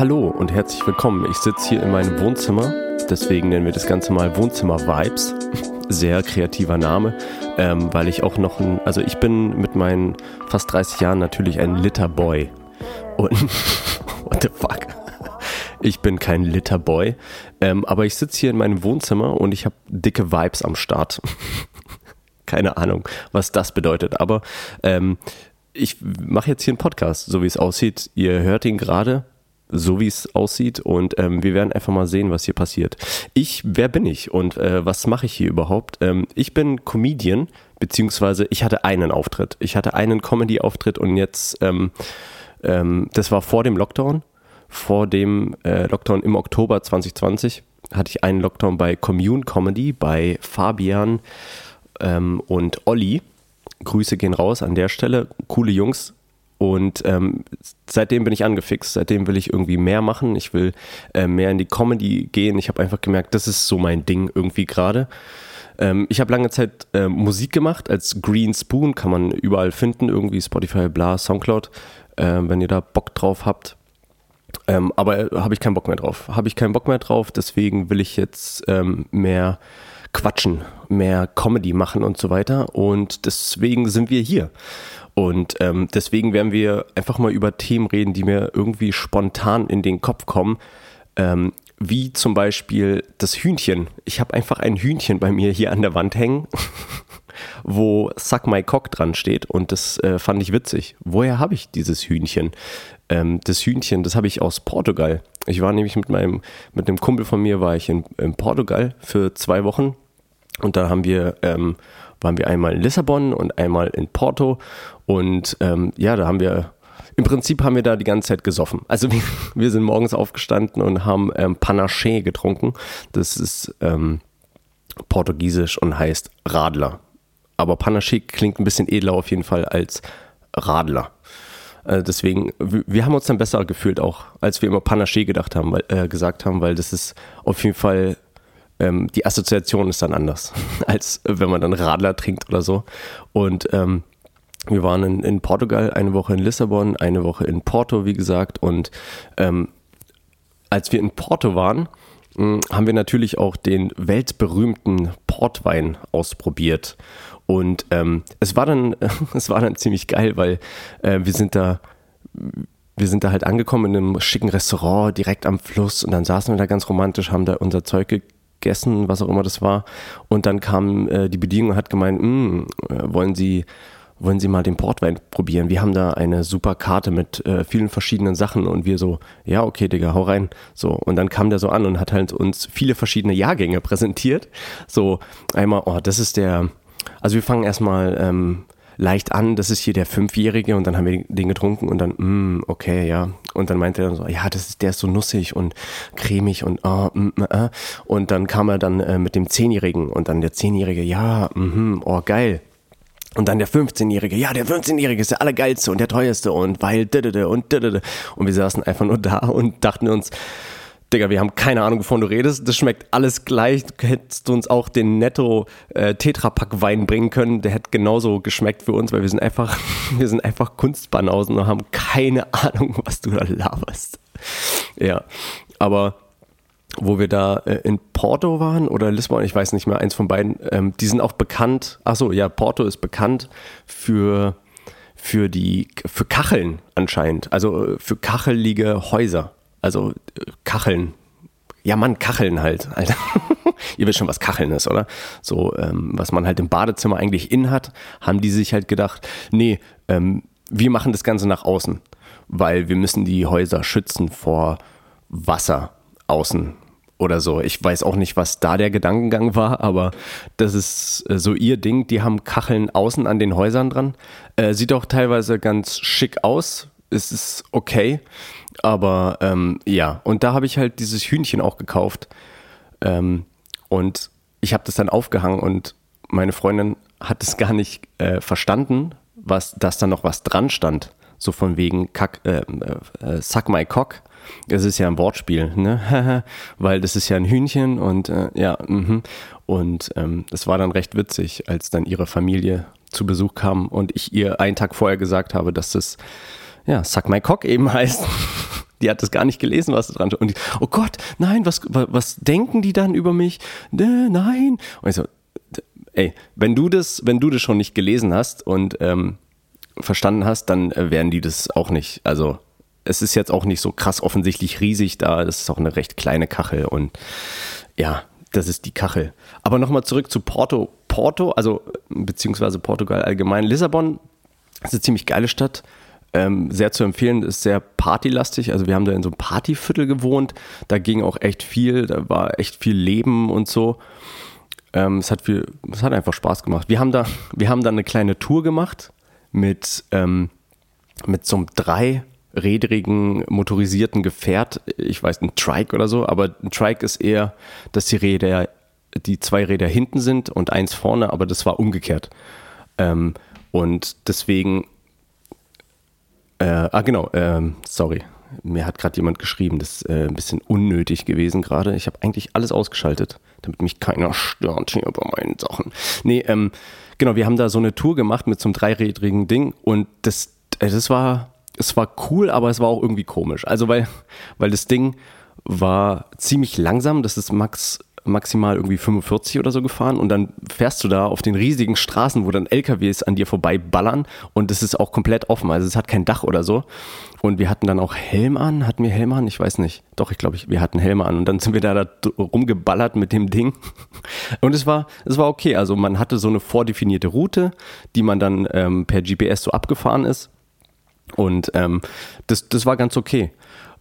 Hallo und herzlich willkommen. Ich sitze hier in meinem Wohnzimmer, deswegen nennen wir das Ganze mal Wohnzimmer Vibes. Sehr kreativer Name, ähm, weil ich auch noch ein, also ich bin mit meinen fast 30 Jahren natürlich ein Litterboy. Und, what the fuck? Ich bin kein Litterboy, ähm, aber ich sitze hier in meinem Wohnzimmer und ich habe dicke Vibes am Start. Keine Ahnung, was das bedeutet, aber ähm, ich mache jetzt hier einen Podcast, so wie es aussieht. Ihr hört ihn gerade, so wie es aussieht und ähm, wir werden einfach mal sehen, was hier passiert. Ich, wer bin ich und äh, was mache ich hier überhaupt? Ähm, ich bin Comedian, beziehungsweise ich hatte einen Auftritt. Ich hatte einen Comedy-Auftritt und jetzt, ähm, ähm, das war vor dem Lockdown, vor dem äh, Lockdown im Oktober 2020 hatte ich einen Lockdown bei Commune Comedy bei Fabian ähm, und Olli. Grüße gehen raus an der Stelle. Coole Jungs, und ähm, seitdem bin ich angefixt, seitdem will ich irgendwie mehr machen. Ich will äh, mehr in die Comedy gehen. Ich habe einfach gemerkt, das ist so mein Ding irgendwie gerade. Ähm, ich habe lange Zeit äh, Musik gemacht als Green Spoon, kann man überall finden, irgendwie Spotify, bla, Soundcloud, äh, wenn ihr da Bock drauf habt. Ähm, aber äh, habe ich keinen Bock mehr drauf. Habe ich keinen Bock mehr drauf, deswegen will ich jetzt ähm, mehr quatschen, mehr Comedy machen und so weiter. Und deswegen sind wir hier. Und ähm, deswegen werden wir einfach mal über Themen reden, die mir irgendwie spontan in den Kopf kommen. Ähm, wie zum Beispiel das Hühnchen. Ich habe einfach ein Hühnchen bei mir hier an der Wand hängen, wo Suck My Cock dran steht. Und das äh, fand ich witzig. Woher habe ich dieses Hühnchen? Ähm, das Hühnchen, das habe ich aus Portugal. Ich war nämlich mit meinem, mit einem Kumpel von mir, war ich in, in Portugal für zwei Wochen. Und da haben wir ähm, waren wir einmal in Lissabon und einmal in Porto. Und ähm, ja, da haben wir, im Prinzip haben wir da die ganze Zeit gesoffen. Also wir, wir sind morgens aufgestanden und haben ähm, Panaché getrunken. Das ist ähm, portugiesisch und heißt Radler. Aber Panaché klingt ein bisschen edler auf jeden Fall als Radler. Äh, deswegen, wir haben uns dann besser gefühlt auch, als wir immer Panaché gedacht haben, weil, äh, gesagt haben, weil das ist auf jeden Fall ähm, die Assoziation ist dann anders, als wenn man dann Radler trinkt oder so. Und ähm, wir waren in, in, Portugal, eine Woche in Lissabon, eine Woche in Porto, wie gesagt. Und ähm, als wir in Porto waren, hm, haben wir natürlich auch den weltberühmten Portwein ausprobiert. Und ähm, es war dann, es war dann ziemlich geil, weil äh, wir sind da wir sind da halt angekommen in einem schicken Restaurant direkt am Fluss und dann saßen wir da ganz romantisch, haben da unser Zeug gegessen, was auch immer das war. Und dann kam äh, die Bedienung und hat gemeint, mm, äh, wollen Sie wollen Sie mal den Portwein probieren? Wir haben da eine super Karte mit äh, vielen verschiedenen Sachen und wir so, ja, okay, Digga, hau rein. So, und dann kam der so an und hat halt uns viele verschiedene Jahrgänge präsentiert. So, einmal, oh, das ist der, also wir fangen erstmal ähm, leicht an, das ist hier der Fünfjährige und dann haben wir den getrunken und dann, mm, okay, ja. Und dann meinte er so, ja, das ist, der ist so nussig und cremig und oh, mm, äh. Und dann kam er dann äh, mit dem Zehnjährigen und dann der Zehnjährige, ja, mm, oh, geil. Und dann der 15-Jährige, ja, der 15-Jährige ist der allergeilste und der teuerste und weil und und wir saßen einfach nur da und dachten uns, Digga, wir haben keine Ahnung, wovon du redest. Das schmeckt alles gleich. Du hättest uns auch den Netto äh, bringen können. Der hätte genauso geschmeckt für uns, weil wir sind einfach, wir sind einfach Kunstbanausen und haben keine Ahnung, was du da laberst. Ja, aber wo wir da äh, in Porto waren oder Lissabon, ich weiß nicht mehr, eins von beiden, ähm, die sind auch bekannt. Achso, ja, Porto ist bekannt für für die für Kacheln anscheinend, also äh, für kachelige Häuser. Also Kacheln. Ja, Mann, Kacheln halt, Alter. Ihr wisst schon, was Kacheln ist, oder? So, ähm, was man halt im Badezimmer eigentlich in hat, haben die sich halt gedacht, nee, ähm, wir machen das Ganze nach außen, weil wir müssen die Häuser schützen vor Wasser außen oder so. Ich weiß auch nicht, was da der Gedankengang war, aber das ist äh, so ihr Ding. Die haben Kacheln außen an den Häusern dran. Äh, sieht auch teilweise ganz schick aus. Es ist okay. Aber ähm, ja, und da habe ich halt dieses Hühnchen auch gekauft. Ähm, und ich habe das dann aufgehangen und meine Freundin hat es gar nicht äh, verstanden, was, dass da noch was dran stand. So von wegen Kack, äh, äh, Suck my cock. Das ist ja ein Wortspiel, ne? Weil das ist ja ein Hühnchen und äh, ja, mh. und ähm, das war dann recht witzig, als dann ihre Familie zu Besuch kam und ich ihr einen Tag vorher gesagt habe, dass das ja Suck my cock eben heißt. die hat das gar nicht gelesen, was da dran steht. Und die, oh Gott, nein, was, was denken die dann über mich? Nein. Und ich so, ey, wenn du das, wenn du das schon nicht gelesen hast und ähm, verstanden hast, dann äh, werden die das auch nicht. Also es ist jetzt auch nicht so krass offensichtlich riesig da. Das ist auch eine recht kleine Kachel und ja, das ist die Kachel. Aber nochmal zurück zu Porto. Porto, also beziehungsweise Portugal allgemein. Lissabon ist eine ziemlich geile Stadt. Ähm, sehr zu empfehlen, ist sehr partylastig. Also wir haben da in so einem Partyviertel gewohnt. Da ging auch echt viel, da war echt viel Leben und so. Ähm, es hat viel, es hat einfach Spaß gemacht. Wir haben da, wir haben da eine kleine Tour gemacht mit, ähm, mit so einem dreirädrigen motorisierten Gefährt. Ich weiß, ein Trike oder so, aber ein Trike ist eher, dass die Räder, die zwei Räder hinten sind und eins vorne, aber das war umgekehrt. Ähm, und deswegen, äh, ah genau, ähm, sorry, mir hat gerade jemand geschrieben, das ist äh, ein bisschen unnötig gewesen gerade. Ich habe eigentlich alles ausgeschaltet, damit mich keiner stört hier bei meinen Sachen. Nee, ähm, genau, wir haben da so eine Tour gemacht mit so einem dreirädrigen Ding und das, äh, das war, es war cool, aber es war auch irgendwie komisch. Also weil, weil das Ding war ziemlich langsam, das ist Max maximal irgendwie 45 oder so gefahren und dann fährst du da auf den riesigen Straßen, wo dann LKWs an dir vorbei ballern und es ist auch komplett offen, also es hat kein Dach oder so. Und wir hatten dann auch Helm an, hatten wir Helm an? Ich weiß nicht. Doch, ich glaube, wir hatten Helme an und dann sind wir da, da rumgeballert mit dem Ding. Und es war, es war okay. Also man hatte so eine vordefinierte Route, die man dann ähm, per GPS so abgefahren ist. Und ähm, das, das war ganz okay.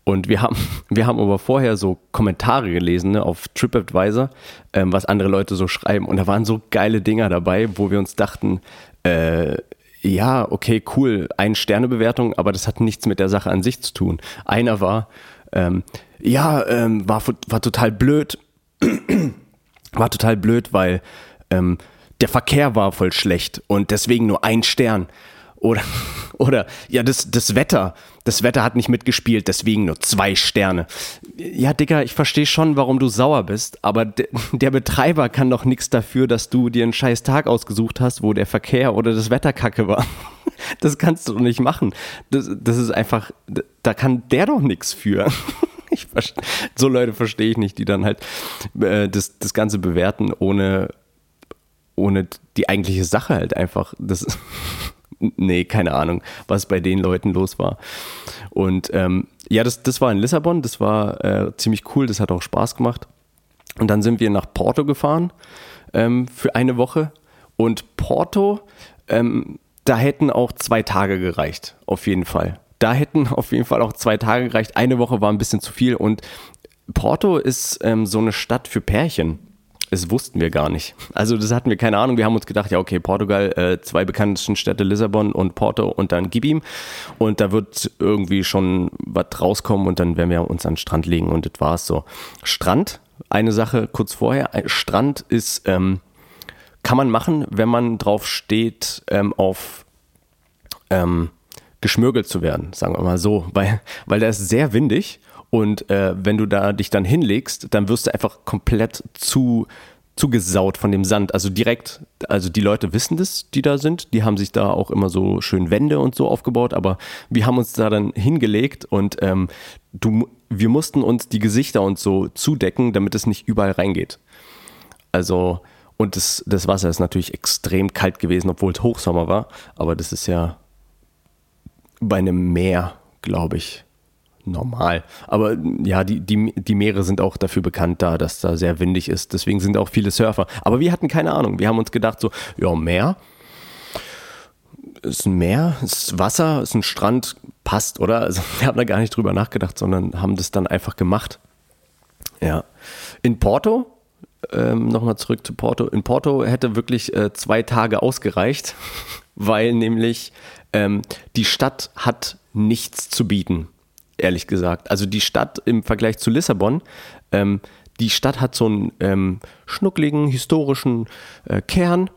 Und wir haben, wir haben aber vorher so Kommentare gelesen ne, auf TripAdvisor, ähm, was andere Leute so schreiben. Und da waren so geile Dinger dabei, wo wir uns dachten, äh, ja, okay, cool, ein Sternebewertung, aber das hat nichts mit der Sache an sich zu tun. Einer war, ähm, ja, ähm, war, war total blöd, war total blöd, weil ähm, der Verkehr war voll schlecht und deswegen nur ein Stern. Oder, oder ja, das, das Wetter. Das Wetter hat nicht mitgespielt, deswegen nur zwei Sterne. Ja, Digga, ich verstehe schon, warum du sauer bist, aber de, der Betreiber kann doch nichts dafür, dass du dir einen scheiß Tag ausgesucht hast, wo der Verkehr oder das Wetter kacke war. Das kannst du nicht machen. Das, das ist einfach, da kann der doch nichts für. Ich, so Leute verstehe ich nicht, die dann halt äh, das, das Ganze bewerten, ohne, ohne die eigentliche Sache halt einfach. Das nee, keine Ahnung, was bei den Leuten los war. Und ähm, ja, das, das war in Lissabon, das war äh, ziemlich cool, das hat auch Spaß gemacht. Und dann sind wir nach Porto gefahren ähm, für eine Woche. Und Porto, ähm, da hätten auch zwei Tage gereicht, auf jeden Fall. Da hätten auf jeden Fall auch zwei Tage gereicht. Eine Woche war ein bisschen zu viel. Und Porto ist ähm, so eine Stadt für Pärchen. Das wussten wir gar nicht. Also das hatten wir keine Ahnung. Wir haben uns gedacht, ja okay, Portugal, äh, zwei bekanntesten Städte, Lissabon und Porto und dann gib ihm. Und da wird irgendwie schon was rauskommen und dann werden wir uns an den Strand legen und das war's so. Strand, eine Sache kurz vorher. Strand ist, ähm, kann man machen, wenn man drauf steht, ähm, auf ähm, geschmürgelt zu werden, sagen wir mal so, weil, weil da ist sehr windig und äh, wenn du da dich dann hinlegst, dann wirst du einfach komplett zu zugesaut von dem Sand. Also direkt, also die Leute wissen das, die da sind. Die haben sich da auch immer so schön Wände und so aufgebaut, aber wir haben uns da dann hingelegt und ähm, du, wir mussten uns die Gesichter und so zudecken, damit es nicht überall reingeht. Also, und das, das Wasser ist natürlich extrem kalt gewesen, obwohl es Hochsommer war, aber das ist ja bei einem Meer, glaube ich, normal. Aber ja, die, die, die Meere sind auch dafür bekannt da, dass da sehr windig ist. Deswegen sind auch viele Surfer. Aber wir hatten keine Ahnung. Wir haben uns gedacht so, ja, Meer ist ein Meer, ist Wasser, ist ein Strand, passt, oder? Also wir haben da gar nicht drüber nachgedacht, sondern haben das dann einfach gemacht. Ja. In Porto, ähm, nochmal zurück zu Porto. In Porto hätte wirklich äh, zwei Tage ausgereicht, weil nämlich ähm, die Stadt hat nichts zu bieten ehrlich gesagt. Also die Stadt im Vergleich zu Lissabon, ähm, die Stadt hat so einen ähm, schnuckligen, historischen äh, Kern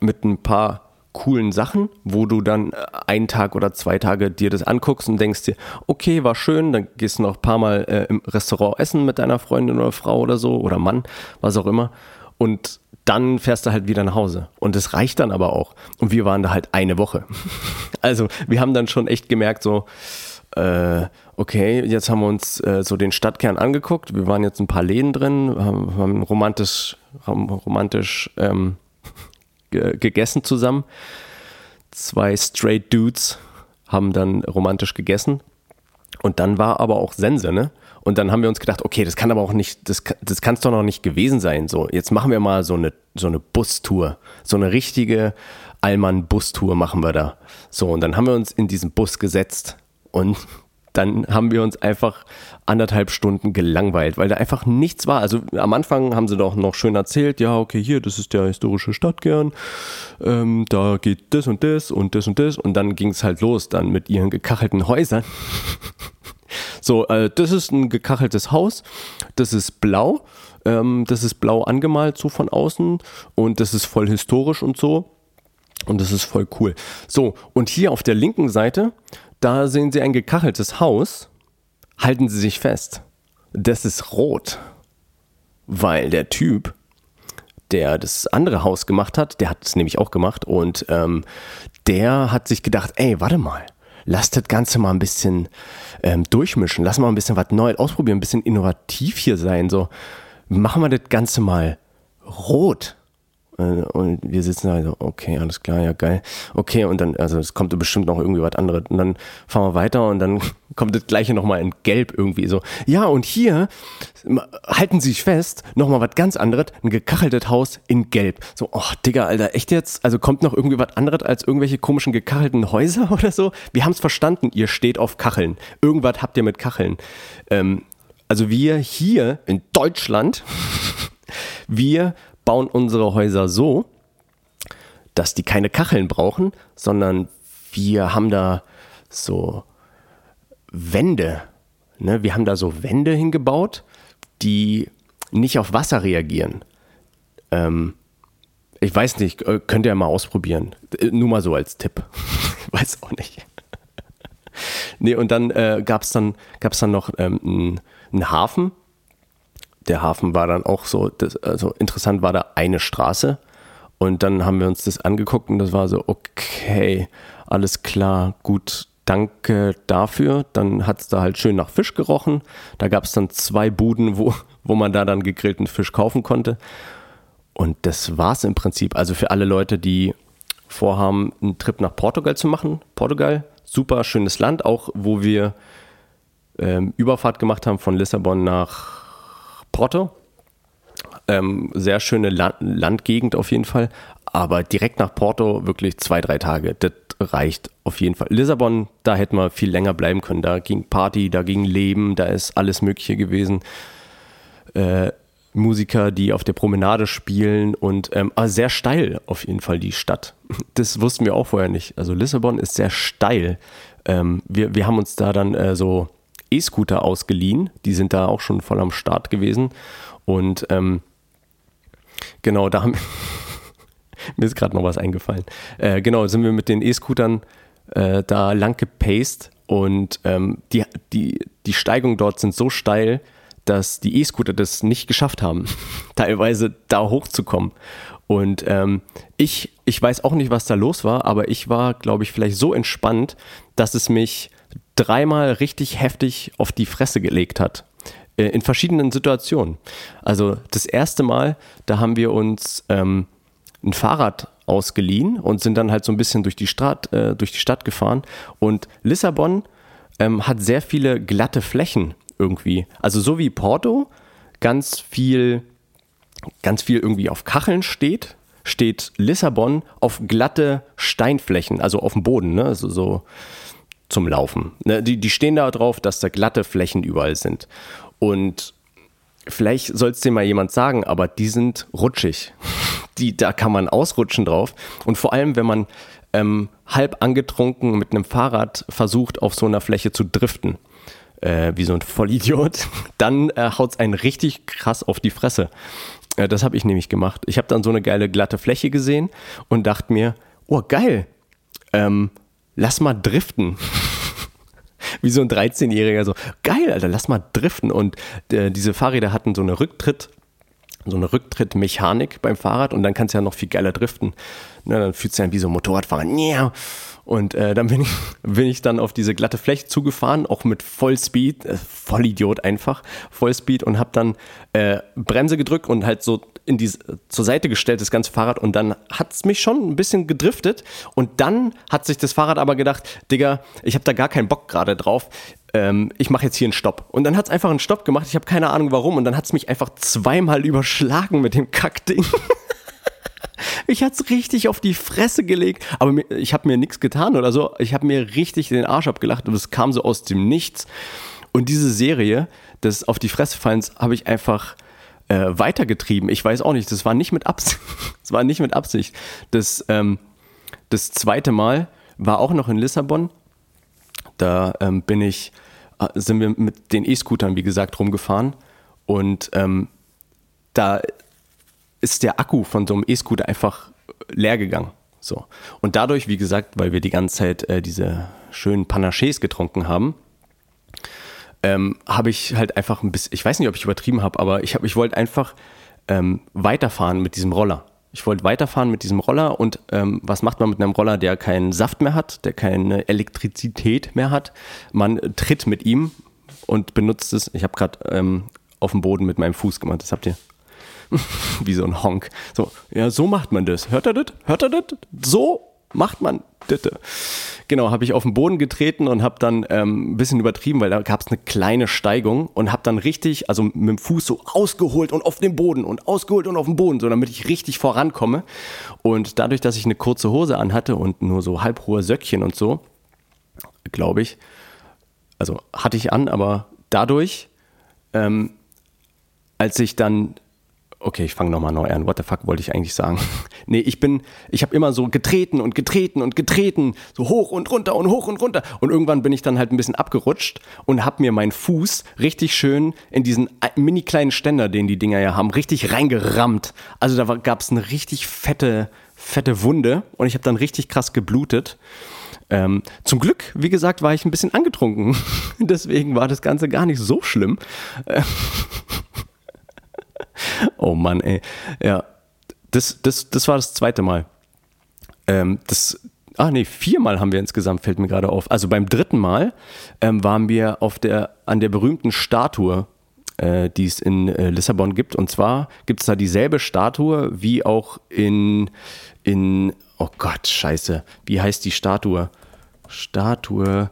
mit ein paar coolen Sachen, wo du dann äh, einen Tag oder zwei Tage dir das anguckst und denkst dir, okay, war schön, dann gehst du noch ein paar Mal äh, im Restaurant essen mit deiner Freundin oder Frau oder so oder Mann, was auch immer. Und dann fährst du halt wieder nach Hause. Und das reicht dann aber auch. Und wir waren da halt eine Woche. Also wir haben dann schon echt gemerkt, so, äh, okay, jetzt haben wir uns äh, so den Stadtkern angeguckt. Wir waren jetzt ein paar Läden drin, haben, haben romantisch, haben romantisch ähm, gegessen zusammen. Zwei straight Dudes haben dann romantisch gegessen. Und dann war aber auch Sense, ne? Und dann haben wir uns gedacht, okay, das kann aber auch nicht, das, das kann es doch noch nicht gewesen sein. So, jetzt machen wir mal so eine, so eine Bustour. So eine richtige Allmann-Bustour machen wir da. So, und dann haben wir uns in diesen Bus gesetzt und dann haben wir uns einfach anderthalb Stunden gelangweilt, weil da einfach nichts war. Also am Anfang haben sie doch noch schön erzählt, ja, okay, hier, das ist der historische Stadtkern, ähm, da geht das und das und das und das und dann ging es halt los dann mit ihren gekachelten Häusern. so, äh, das ist ein gekacheltes Haus, das ist blau, ähm, das ist blau angemalt so von außen und das ist voll historisch und so. Und das ist voll cool. So, und hier auf der linken Seite da sehen Sie ein gekacheltes Haus. Halten Sie sich fest. Das ist rot. Weil der Typ, der das andere Haus gemacht hat, der hat es nämlich auch gemacht und ähm, der hat sich gedacht, ey, warte mal, lass das Ganze mal ein bisschen ähm, durchmischen, lass mal ein bisschen was Neues ausprobieren, ein bisschen innovativ hier sein. So, machen wir das Ganze mal rot. Äh, und wir sitzen da so, okay, alles klar, ja geil. Okay, und dann, also es kommt bestimmt noch irgendwie was anderes. Und dann fahren wir weiter und dann kommt das gleiche nochmal in Gelb irgendwie so. Ja, und hier halten Sie sich fest, nochmal was ganz anderes, ein gekacheltes Haus in Gelb. So, oh, Digga, Alter, echt jetzt? Also kommt noch irgendwie was anderes als irgendwelche komischen gekachelten Häuser oder so? Wir haben es verstanden, ihr steht auf Kacheln. Irgendwas habt ihr mit Kacheln. Ähm, also wir hier in Deutschland, wir bauen unsere Häuser so, dass die keine Kacheln brauchen, sondern wir haben da so Wände. Ne? Wir haben da so Wände hingebaut, die nicht auf Wasser reagieren. Ähm, ich weiß nicht, äh, könnt ihr mal ausprobieren. Äh, nur mal so als Tipp. weiß auch nicht. nee, und dann äh, gab es dann, gab's dann noch ähm, einen Hafen der Hafen war dann auch so, das, also interessant war da eine Straße. Und dann haben wir uns das angeguckt und das war so, okay, alles klar, gut, danke dafür. Dann hat es da halt schön nach Fisch gerochen. Da gab es dann zwei Buden, wo, wo man da dann gegrillten Fisch kaufen konnte. Und das war es im Prinzip. Also für alle Leute, die vorhaben, einen Trip nach Portugal zu machen. Portugal, super schönes Land, auch wo wir ähm, Überfahrt gemacht haben von Lissabon nach Porto. Ähm, sehr schöne Land Landgegend auf jeden Fall. Aber direkt nach Porto wirklich zwei, drei Tage. Das reicht auf jeden Fall. Lissabon, da hätten wir viel länger bleiben können. Da ging Party, da ging Leben, da ist alles Mögliche gewesen. Äh, Musiker, die auf der Promenade spielen und ähm, sehr steil auf jeden Fall die Stadt. Das wussten wir auch vorher nicht. Also Lissabon ist sehr steil. Ähm, wir, wir haben uns da dann äh, so E-Scooter ausgeliehen. Die sind da auch schon voll am Start gewesen. Und ähm, genau, da haben mir ist gerade noch was eingefallen. Äh, genau, sind wir mit den E-Scootern äh, da lang gepaced und ähm, die, die, die Steigungen dort sind so steil, dass die E-Scooter das nicht geschafft haben, teilweise da hochzukommen. Und ähm, ich, ich weiß auch nicht, was da los war, aber ich war, glaube ich, vielleicht so entspannt, dass es mich dreimal richtig heftig auf die Fresse gelegt hat. Äh, in verschiedenen Situationen. Also das erste Mal, da haben wir uns ähm, ein Fahrrad ausgeliehen und sind dann halt so ein bisschen durch die Stadt, äh, durch die Stadt gefahren. Und Lissabon ähm, hat sehr viele glatte Flächen irgendwie. Also so wie Porto ganz viel, ganz viel irgendwie auf Kacheln steht, steht Lissabon auf glatte Steinflächen, also auf dem Boden, ne? Also so zum Laufen. Ne, die, die stehen da drauf, dass da glatte Flächen überall sind. Und vielleicht soll es dir mal jemand sagen, aber die sind rutschig. Die, da kann man ausrutschen drauf. Und vor allem, wenn man ähm, halb angetrunken mit einem Fahrrad versucht, auf so einer Fläche zu driften, äh, wie so ein Vollidiot, dann äh, haut es einen richtig krass auf die Fresse. Äh, das habe ich nämlich gemacht. Ich habe dann so eine geile glatte Fläche gesehen und dachte mir, oh geil, ähm, lass mal driften. Wie so ein 13-Jähriger, so, geil, Alter, lass mal driften. Und äh, diese Fahrräder hatten so eine Rücktritt, so eine Rücktrittmechanik beim Fahrrad und dann kannst du ja noch viel geiler driften. Ne, dann fühlt sich an wie so ein Motorradfahrer. Und äh, dann bin ich, bin ich dann auf diese glatte Fläche zugefahren, auch mit Vollspeed, äh, Vollidiot einfach, Vollspeed und habe dann äh, Bremse gedrückt und halt so in die zur Seite gestellt, das ganze Fahrrad. Und dann hat es mich schon ein bisschen gedriftet. Und dann hat sich das Fahrrad aber gedacht, Digga, ich habe da gar keinen Bock gerade drauf. Ähm, ich mache jetzt hier einen Stopp. Und dann hat es einfach einen Stopp gemacht. Ich habe keine Ahnung warum. Und dann hat es mich einfach zweimal überschlagen mit dem Kackding. Ich hatte es richtig auf die Fresse gelegt, aber ich habe mir nichts getan oder so. Ich habe mir richtig den Arsch abgelacht und es kam so aus dem Nichts. Und diese Serie des Auf die Fresse fallens habe ich einfach äh, weitergetrieben. Ich weiß auch nicht, das war nicht mit Absicht. Das war nicht mit Absicht. Das, ähm, das zweite Mal war auch noch in Lissabon. Da ähm, bin ich, äh, sind wir mit den E-Scootern, wie gesagt, rumgefahren. Und ähm, da ist der Akku von so einem E-Scooter einfach leer gegangen. So. Und dadurch, wie gesagt, weil wir die ganze Zeit äh, diese schönen Panachés getrunken haben, ähm, habe ich halt einfach ein bisschen, ich weiß nicht, ob ich übertrieben habe, aber ich, hab, ich wollte einfach ähm, weiterfahren mit diesem Roller. Ich wollte weiterfahren mit diesem Roller und ähm, was macht man mit einem Roller, der keinen Saft mehr hat, der keine Elektrizität mehr hat? Man tritt mit ihm und benutzt es. Ich habe gerade ähm, auf dem Boden mit meinem Fuß gemacht, das habt ihr wie so ein Honk. So, ja, so macht man das. Hört er das? Hört er das? So macht man das. Genau, habe ich auf den Boden getreten und habe dann ähm, ein bisschen übertrieben, weil da gab es eine kleine Steigung und habe dann richtig, also mit dem Fuß so ausgeholt und auf den Boden und ausgeholt und auf den Boden, so damit ich richtig vorankomme. Und dadurch, dass ich eine kurze Hose anhatte und nur so halbhohe Söckchen und so, glaube ich, also hatte ich an, aber dadurch, ähm, als ich dann okay, ich fange nochmal neu an. What the fuck wollte ich eigentlich sagen? nee, ich bin, ich habe immer so getreten und getreten und getreten, so hoch und runter und hoch und runter. Und irgendwann bin ich dann halt ein bisschen abgerutscht und habe mir meinen Fuß richtig schön in diesen mini kleinen Ständer, den die Dinger ja haben, richtig reingerammt. Also da gab es eine richtig fette, fette Wunde und ich habe dann richtig krass geblutet. Ähm, zum Glück, wie gesagt, war ich ein bisschen angetrunken. Deswegen war das Ganze gar nicht so schlimm. oh Mann, ey. Ja, das, das, das war das zweite Mal. Ähm, das, ah nee, viermal haben wir insgesamt, fällt mir gerade auf. Also beim dritten Mal ähm, waren wir auf der, an der berühmten Statue, äh, die es in äh, Lissabon gibt. Und zwar gibt es da dieselbe Statue wie auch in, in, oh Gott, scheiße, wie heißt die Statue? Statue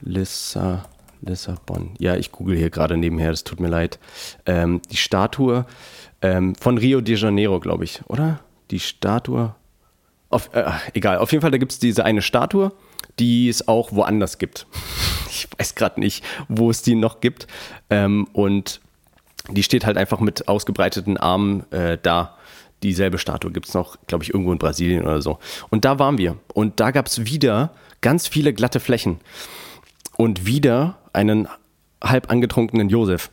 Lissabon. Lissabon. Ja, ich google hier gerade nebenher, das tut mir leid. Ähm, die Statue ähm, von Rio de Janeiro, glaube ich, oder? Die Statue. Auf, äh, egal, auf jeden Fall, da gibt es diese eine Statue, die es auch woanders gibt. ich weiß gerade nicht, wo es die noch gibt. Ähm, und die steht halt einfach mit ausgebreiteten Armen äh, da. Dieselbe Statue gibt es noch, glaube ich, irgendwo in Brasilien oder so. Und da waren wir. Und da gab es wieder ganz viele glatte Flächen. Und wieder einen halb angetrunkenen Josef.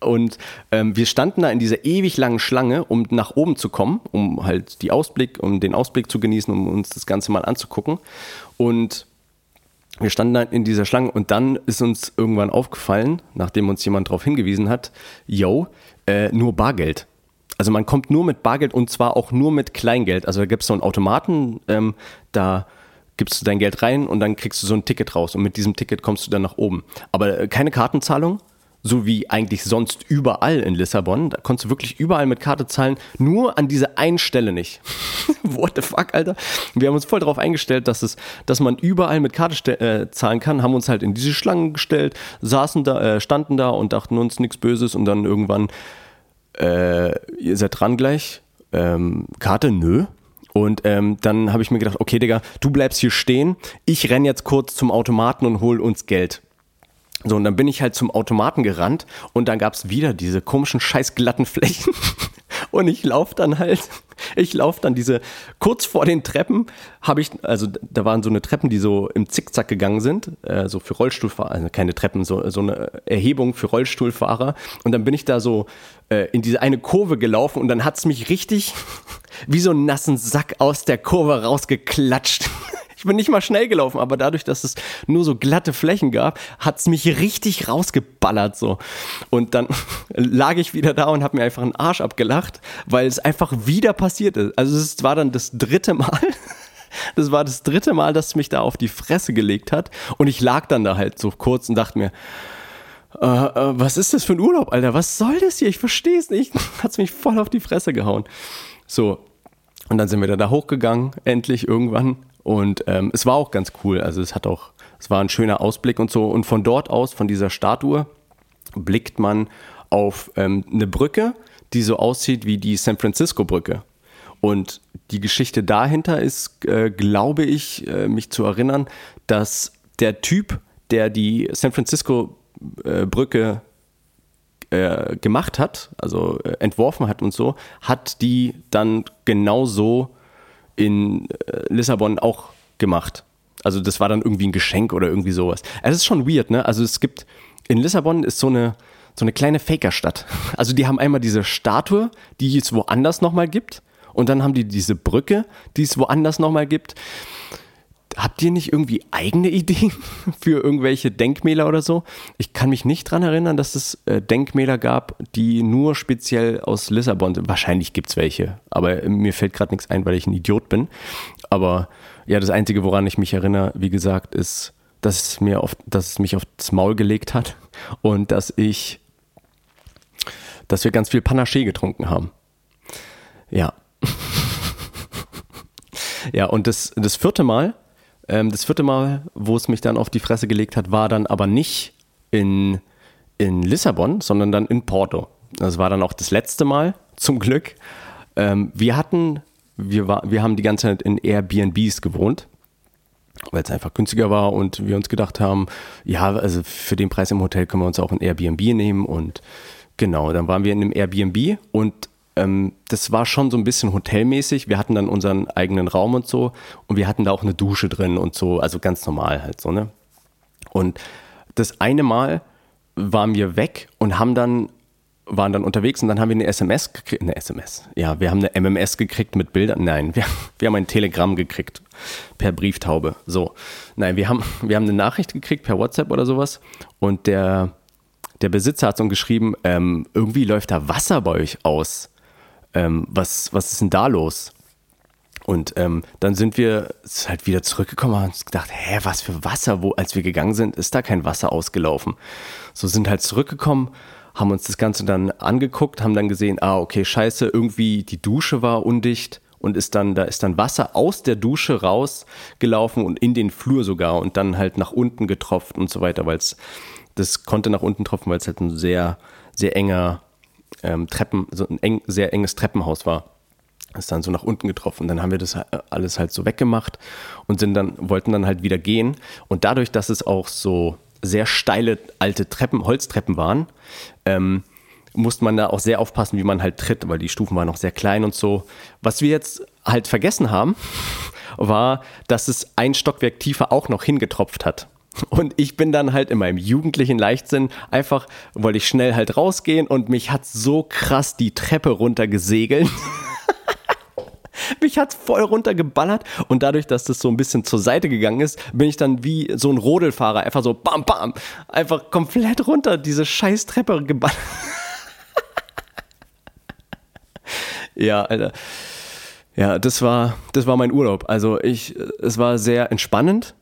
Und ähm, wir standen da in dieser ewig langen Schlange, um nach oben zu kommen, um halt die Ausblick, um den Ausblick zu genießen, um uns das Ganze mal anzugucken. Und wir standen da in dieser Schlange und dann ist uns irgendwann aufgefallen, nachdem uns jemand darauf hingewiesen hat, yo, äh, nur Bargeld. Also man kommt nur mit Bargeld und zwar auch nur mit Kleingeld. Also da gibt es so einen Automaten, ähm, da gibst du dein Geld rein und dann kriegst du so ein Ticket raus und mit diesem Ticket kommst du dann nach oben. Aber äh, keine Kartenzahlung, so wie eigentlich sonst überall in Lissabon. Da konntest du wirklich überall mit Karte zahlen, nur an dieser einen Stelle nicht. What the fuck, Alter? Wir haben uns voll darauf eingestellt, dass es, dass man überall mit Karte äh, zahlen kann, haben uns halt in diese Schlangen gestellt, saßen da, äh, standen da und dachten uns nichts Böses und dann irgendwann, äh, ihr seid dran gleich. Ähm, Karte, nö. Und ähm, dann habe ich mir gedacht, okay, Digga, du bleibst hier stehen. Ich renn jetzt kurz zum Automaten und hol uns Geld. So, und dann bin ich halt zum Automaten gerannt und dann gab's wieder diese komischen scheiß glatten Flächen. und ich laufe dann halt, ich laufe dann diese, kurz vor den Treppen habe ich, also da waren so eine Treppen, die so im Zickzack gegangen sind, äh, so für Rollstuhlfahrer, also keine Treppen, so, so eine Erhebung für Rollstuhlfahrer. Und dann bin ich da so äh, in diese eine Kurve gelaufen und dann hat's mich richtig wie so einen nassen Sack aus der Kurve rausgeklatscht. Ich bin nicht mal schnell gelaufen, aber dadurch, dass es nur so glatte Flächen gab, hat es mich richtig rausgeballert so. Und dann lag ich wieder da und habe mir einfach einen Arsch abgelacht, weil es einfach wieder passiert ist. Also es war dann das dritte Mal, Das war das dritte Mal, dass es mich da auf die Fresse gelegt hat. Und ich lag dann da halt so kurz und dachte mir, äh, äh, was ist das für ein Urlaub, Alter? Was soll das hier? Ich verstehe es nicht. Hat's mich voll auf die Fresse gehauen. So. Und dann sind wir da hochgegangen, endlich irgendwann. Und ähm, es war auch ganz cool. Also es hat auch, es war ein schöner Ausblick und so. Und von dort aus, von dieser Statue, blickt man auf ähm, eine Brücke, die so aussieht wie die San Francisco Brücke. Und die Geschichte dahinter ist, äh, glaube ich, äh, mich zu erinnern, dass der Typ, der die San Francisco äh, äh, gemacht hat, also äh, entworfen hat und so, hat die dann genauso in äh, Lissabon auch gemacht. Also das war dann irgendwie ein Geschenk oder irgendwie sowas. Es ist schon weird, ne? Also es gibt, in Lissabon ist so eine, so eine kleine Fakerstadt. Also die haben einmal diese Statue, die es woanders nochmal gibt und dann haben die diese Brücke, die es woanders nochmal gibt. Habt ihr nicht irgendwie eigene Ideen für irgendwelche Denkmäler oder so? Ich kann mich nicht daran erinnern, dass es äh, Denkmäler gab, die nur speziell aus Lissabon sind. Wahrscheinlich gibt es welche, aber mir fällt gerade nichts ein, weil ich ein Idiot bin. Aber ja, das Einzige, woran ich mich erinnere, wie gesagt, ist, dass es, mir auf, dass es mich aufs Maul gelegt hat und dass ich, dass wir ganz viel Panaché getrunken haben. Ja, ja, und das, das vierte Mal, ähm, das vierte Mal, wo es mich dann auf die Fresse gelegt hat, war dann aber nicht in, in Lissabon, sondern dann in Porto. Das war dann auch das letzte Mal, zum Glück. Ähm, wir hatten, wir, war, wir haben die ganze Zeit in Airbnbs gewohnt, weil es einfach günstiger war und wir uns gedacht haben, ja, also für den Preis im Hotel können wir uns auch ein Airbnb nehmen und genau, dann waren wir in einem Airbnb und ähm, das war schon so ein bisschen hotelmäßig. Wir hatten dann unseren eigenen Raum und so. Und wir hatten da auch eine Dusche drin und so, also ganz normal halt so, ne? Und das eine Mal waren wir weg und haben dann waren dann unterwegs und dann haben wir eine SMS gekriegt, eine SMS, ja, wir haben eine MMS gekriegt mit Bildern, nein, wir, wir haben ein Telegramm gekriegt per Brieftaube, so, nein, wir haben, wir haben eine Nachricht gekriegt per WhatsApp oder sowas. Und der, der Besitzer hat so geschrieben, ähm, irgendwie läuft da Wasser bei euch aus ähm, was, was ist denn da los? Und ähm, dann sind wir halt wieder zurückgekommen und haben uns gedacht, hä, was für Wasser? Wo, als wir gegangen sind, ist da kein Wasser ausgelaufen. So sind halt zurückgekommen, haben uns das Ganze dann angeguckt, haben dann gesehen, ah, okay, scheiße, irgendwie die Dusche war undicht und ist dann, da ist dann Wasser aus der Dusche rausgelaufen und in den Flur sogar und dann halt nach unten getropft und so weiter, weil es, das konnte nach unten tropfen, weil es halt ein sehr, sehr enger ähm, Treppen, so ein eng, sehr enges Treppenhaus war. Ist dann so nach unten getroffen. Dann haben wir das alles halt so weggemacht und sind dann, wollten dann halt wieder gehen. Und dadurch, dass es auch so sehr steile alte Treppen, Holztreppen waren, ähm, musste man da auch sehr aufpassen, wie man halt tritt, weil die Stufen waren noch sehr klein und so. Was wir jetzt halt vergessen haben, war, dass es ein Stockwerk tiefer auch noch hingetropft hat. Und ich bin dann halt in meinem jugendlichen Leichtsinn einfach, wollte ich schnell halt rausgehen und mich hat so krass die Treppe runtergesegelt. mich hat voll runtergeballert und dadurch, dass das so ein bisschen zur Seite gegangen ist, bin ich dann wie so ein Rodelfahrer einfach so bam bam einfach komplett runter diese scheiß Treppe geballert. ja, Alter. Ja, das war das war mein Urlaub. Also ich es war sehr entspannend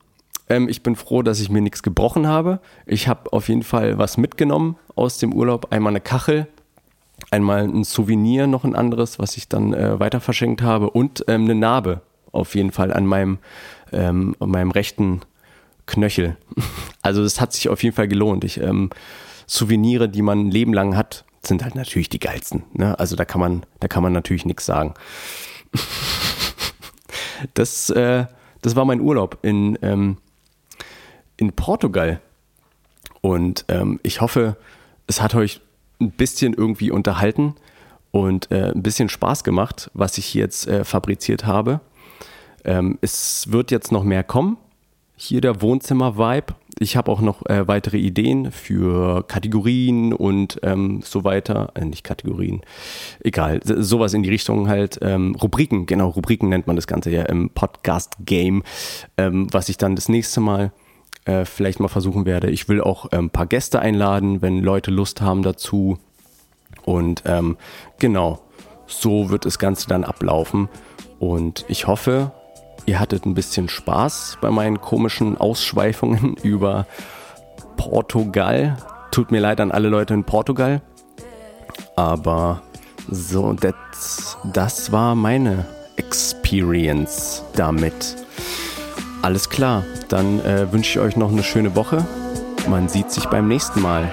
ähm, ich bin froh, dass ich mir nichts gebrochen habe. Ich habe auf jeden Fall was mitgenommen aus dem Urlaub. Einmal eine Kachel, einmal ein Souvenir, noch ein anderes, was ich dann äh, weiter verschenkt habe und ähm, eine Narbe auf jeden Fall an meinem, ähm, an meinem rechten Knöchel. Also es hat sich auf jeden Fall gelohnt. Ich, ähm, Souvenire, die man ein Leben lang hat, sind halt natürlich die geilsten. Ne? Also da kann man, da kann man natürlich nichts sagen. Das, äh, das war mein Urlaub in, ähm, in Portugal. Und ähm, ich hoffe, es hat euch ein bisschen irgendwie unterhalten und äh, ein bisschen Spaß gemacht, was ich jetzt äh, fabriziert habe. Ähm, es wird jetzt noch mehr kommen. Hier der Wohnzimmer-Vibe. Ich habe auch noch äh, weitere Ideen für Kategorien und ähm, so weiter. Äh, nicht Kategorien, egal. Sowas in die Richtung halt. Ähm, Rubriken, genau, Rubriken nennt man das Ganze ja im Podcast-Game, ähm, was ich dann das nächste Mal äh, vielleicht mal versuchen werde. Ich will auch ein ähm, paar Gäste einladen, wenn Leute Lust haben dazu. Und ähm, genau, so wird das Ganze dann ablaufen. Und ich hoffe, ihr hattet ein bisschen Spaß bei meinen komischen Ausschweifungen über Portugal. Tut mir leid an alle Leute in Portugal. Aber so, das, das war meine Experience damit. Alles klar, dann äh, wünsche ich euch noch eine schöne Woche. Man sieht sich beim nächsten Mal.